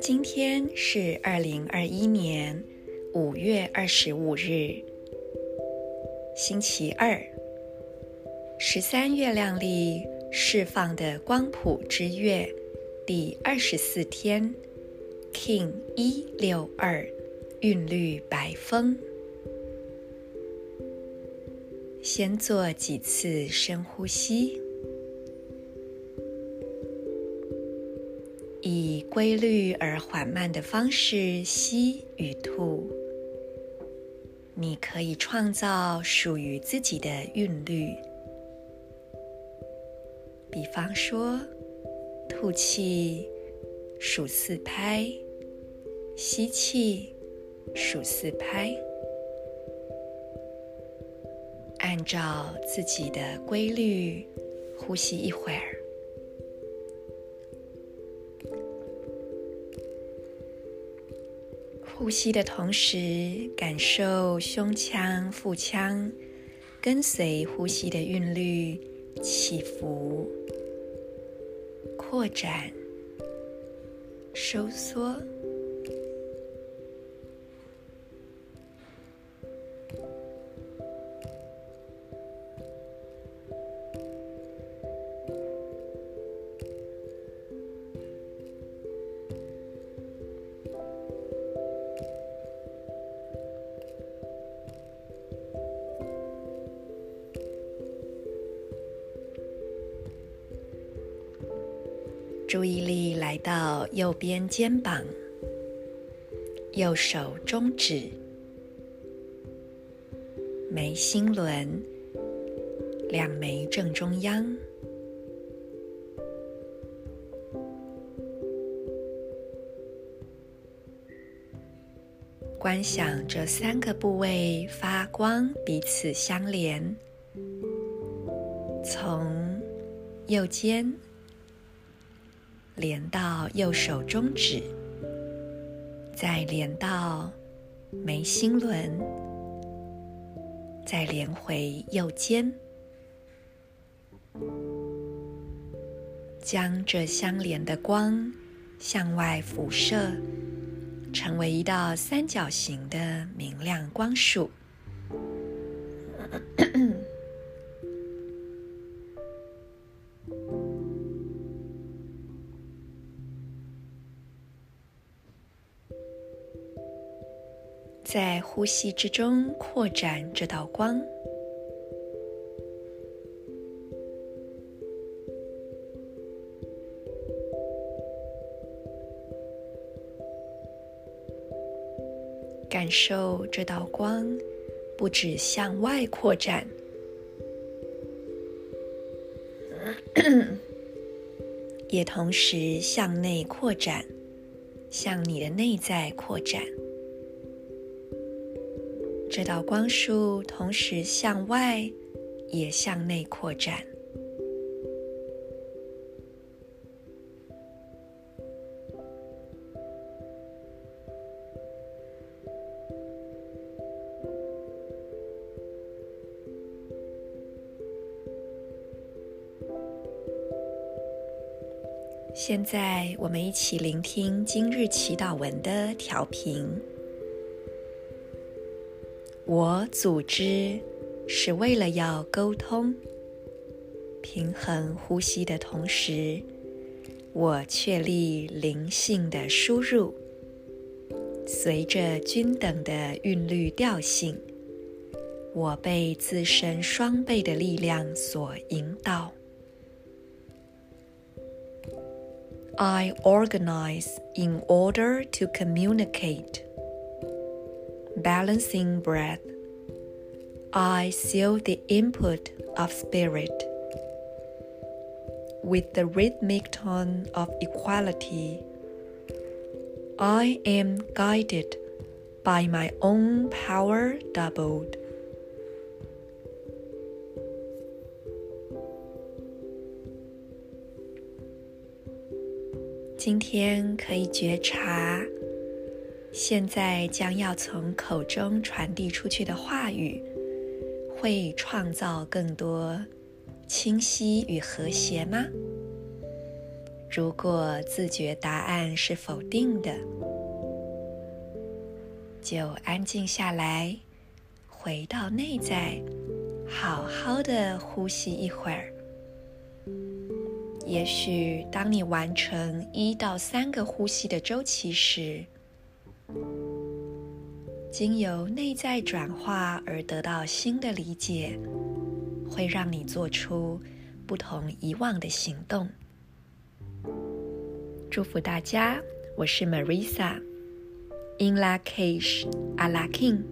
今天是二零二一年五月二十五日，星期二，十三月亮历释放的光谱之月第二十四天，King 一六二，韵律白风。先做几次深呼吸。以规律而缓慢的方式吸与吐，你可以创造属于自己的韵律。比方说，吐气数四拍，吸气数四拍，按照自己的规律呼吸一会儿。呼吸的同时，感受胸腔、腹腔跟随呼吸的韵律起伏、扩展、收缩。注意力来到右边肩膀，右手中指，眉心轮，两眉正中央。观想这三个部位发光，彼此相连，从右肩。连到右手中指，再连到眉心轮，再连回右肩，将这相连的光向外辐射，成为一道三角形的明亮光束。在呼吸之中扩展这道光，感受这道光不止向外扩展，也同时向内扩展，向你的内在扩展。这道光束同时向外，也向内扩展。现在，我们一起聆听今日祈祷文的调频。我组织是为了要沟通、平衡呼吸的同时，我确立灵性的输入，随着均等的韵律调性，我被自身双倍的力量所引导。I organize in order to communicate. Balancing breath, I seal the input of spirit with the rhythmic tone of equality. I am guided by my own power doubled. 今天可以觉察。 现在将要从口中传递出去的话语，会创造更多清晰与和谐吗？如果自觉答案是否定的，就安静下来，回到内在，好好的呼吸一会儿。也许当你完成一到三个呼吸的周期时，经由内在转化而得到新的理解，会让你做出不同以往的行动。祝福大家，我是 Marisa，In lakesh Ala K'in。